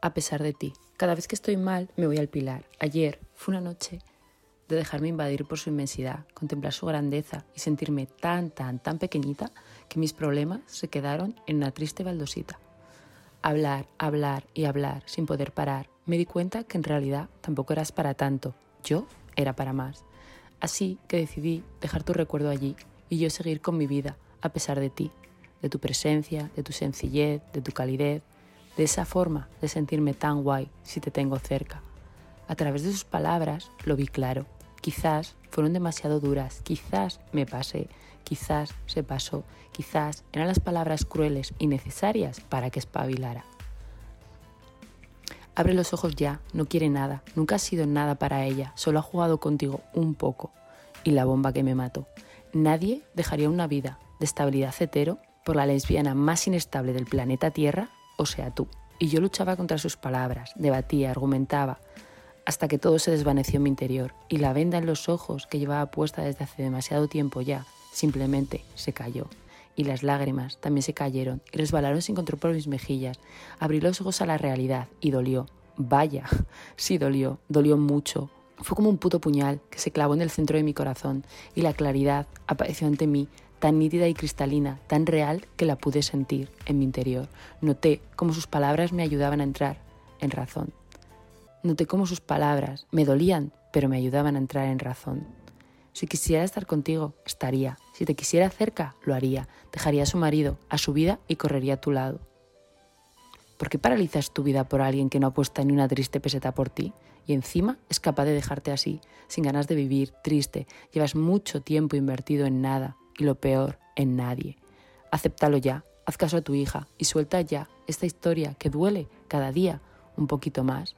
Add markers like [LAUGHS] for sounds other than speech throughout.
a pesar de ti. Cada vez que estoy mal, me voy al pilar. Ayer fue una noche de dejarme invadir por su inmensidad, contemplar su grandeza y sentirme tan, tan, tan pequeñita que mis problemas se quedaron en una triste baldosita. Hablar, hablar y hablar sin poder parar. Me di cuenta que en realidad tampoco eras para tanto. Yo era para más. Así que decidí dejar tu recuerdo allí y yo seguir con mi vida a pesar de ti, de tu presencia, de tu sencillez, de tu calidez, de esa forma de sentirme tan guay si te tengo cerca. A través de sus palabras lo vi claro. Quizás fueron demasiado duras, quizás me pasé, quizás se pasó, quizás eran las palabras crueles y necesarias para que espabilara. Abre los ojos ya, no quiere nada, nunca ha sido nada para ella, solo ha jugado contigo un poco. Y la bomba que me mató. Nadie dejaría una vida de estabilidad cetero por la lesbiana más inestable del planeta Tierra, o sea tú. Y yo luchaba contra sus palabras, debatía, argumentaba, hasta que todo se desvaneció en mi interior y la venda en los ojos que llevaba puesta desde hace demasiado tiempo ya simplemente se cayó y las lágrimas también se cayeron y resbalaron sin control por mis mejillas. Abrí los ojos a la realidad y dolió. Vaya, [LAUGHS] sí dolió, dolió mucho. Fue como un puto puñal que se clavó en el centro de mi corazón y la claridad apareció ante mí, tan nítida y cristalina, tan real que la pude sentir en mi interior. Noté cómo sus palabras me ayudaban a entrar en razón. Noté cómo sus palabras me dolían, pero me ayudaban a entrar en razón. Si quisiera estar contigo, estaría. Si te quisiera cerca, lo haría. Dejaría a su marido, a su vida y correría a tu lado. ¿Por qué paralizas tu vida por alguien que no apuesta ni una triste peseta por ti? Y encima es capaz de dejarte así, sin ganas de vivir, triste. Llevas mucho tiempo invertido en nada y lo peor, en nadie. Acéptalo ya, haz caso a tu hija y suelta ya esta historia que duele cada día un poquito más.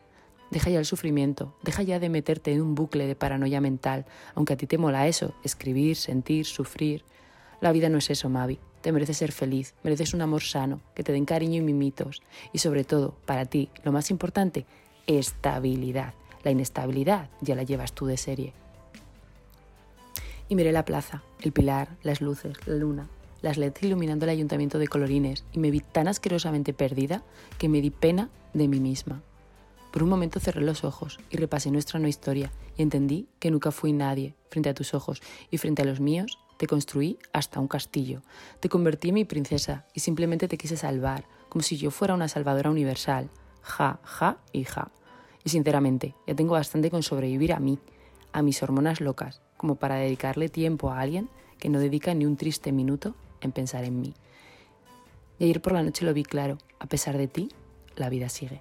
Deja ya el sufrimiento, deja ya de meterte en un bucle de paranoia mental, aunque a ti te mola eso, escribir, sentir, sufrir. La vida no es eso, Mavi. Te mereces ser feliz, mereces un amor sano, que te den cariño y mimitos. Y sobre todo, para ti, lo más importante, estabilidad. La inestabilidad ya la llevas tú de serie. Y miré la plaza, el pilar, las luces, la luna, las LEDs iluminando el ayuntamiento de colorines y me vi tan asquerosamente perdida que me di pena de mí misma. Por un momento cerré los ojos y repasé nuestra no historia y entendí que nunca fui nadie frente a tus ojos y frente a los míos te construí hasta un castillo. Te convertí en mi princesa y simplemente te quise salvar, como si yo fuera una salvadora universal. Ja, ja y ja. Y sinceramente, ya tengo bastante con sobrevivir a mí, a mis hormonas locas, como para dedicarle tiempo a alguien que no dedica ni un triste minuto en pensar en mí. Y ayer por la noche lo vi claro, a pesar de ti, la vida sigue.